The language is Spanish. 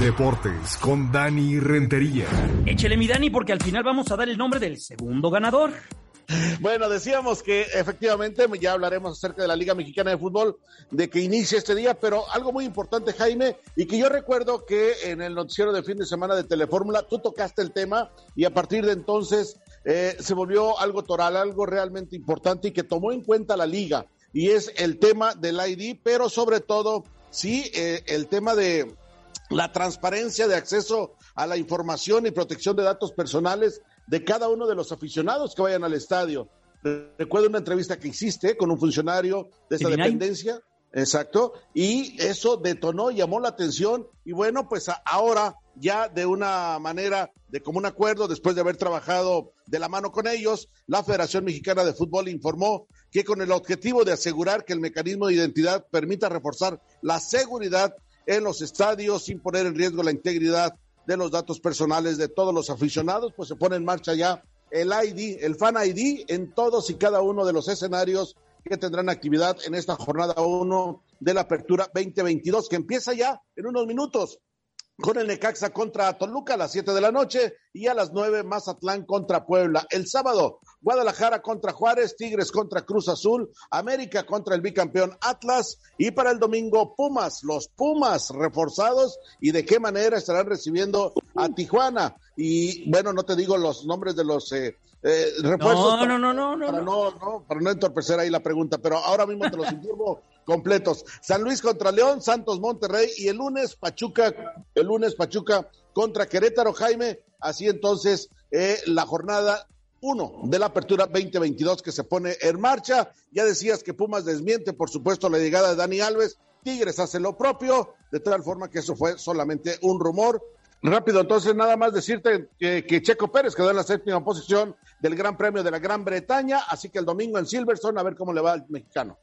Deportes con Dani Rentería. Échele mi Dani porque al final vamos a dar el nombre del segundo ganador. Bueno, decíamos que efectivamente ya hablaremos acerca de la Liga Mexicana de Fútbol, de que inicia este día, pero algo muy importante, Jaime, y que yo recuerdo que en el noticiero de fin de semana de Telefórmula tú tocaste el tema y a partir de entonces eh, se volvió algo toral, algo realmente importante y que tomó en cuenta la liga, y es el tema del ID, pero sobre todo, sí, eh, el tema de la transparencia de acceso a la información y protección de datos personales de cada uno de los aficionados que vayan al estadio. Recuerdo una entrevista que hiciste con un funcionario de esta dependencia, exacto, y eso detonó, llamó la atención. Y bueno, pues ahora ya de una manera de común acuerdo, después de haber trabajado de la mano con ellos, la Federación Mexicana de Fútbol informó que con el objetivo de asegurar que el mecanismo de identidad permita reforzar la seguridad en los estadios sin poner en riesgo la integridad de los datos personales de todos los aficionados, pues se pone en marcha ya el ID, el Fan ID en todos y cada uno de los escenarios que tendrán actividad en esta jornada 1 de la Apertura 2022, que empieza ya en unos minutos con el Necaxa contra Toluca a las 7 de la noche y a las 9 Mazatlán contra Puebla. El sábado, Guadalajara contra Juárez, Tigres contra Cruz Azul, América contra el bicampeón Atlas y para el domingo Pumas, los Pumas reforzados y de qué manera estarán recibiendo a Tijuana. Y bueno, no te digo los nombres de los eh, eh, refuerzos. No, no, no, no, no, para no, no, para no entorpecer ahí la pregunta, pero ahora mismo te los informo completos. San Luis contra León, Santos Monterrey y el lunes Pachuca, el lunes Pachuca contra Querétaro, Jaime. Así entonces eh, la jornada uno de la apertura 2022 que se pone en marcha. Ya decías que Pumas desmiente, por supuesto, la llegada de Dani Alves. Tigres hace lo propio, de tal forma que eso fue solamente un rumor. Rápido, entonces nada más decirte que, que, Checo Pérez quedó en la séptima posición del Gran Premio de la Gran Bretaña, así que el domingo en Silverstone a ver cómo le va al mexicano.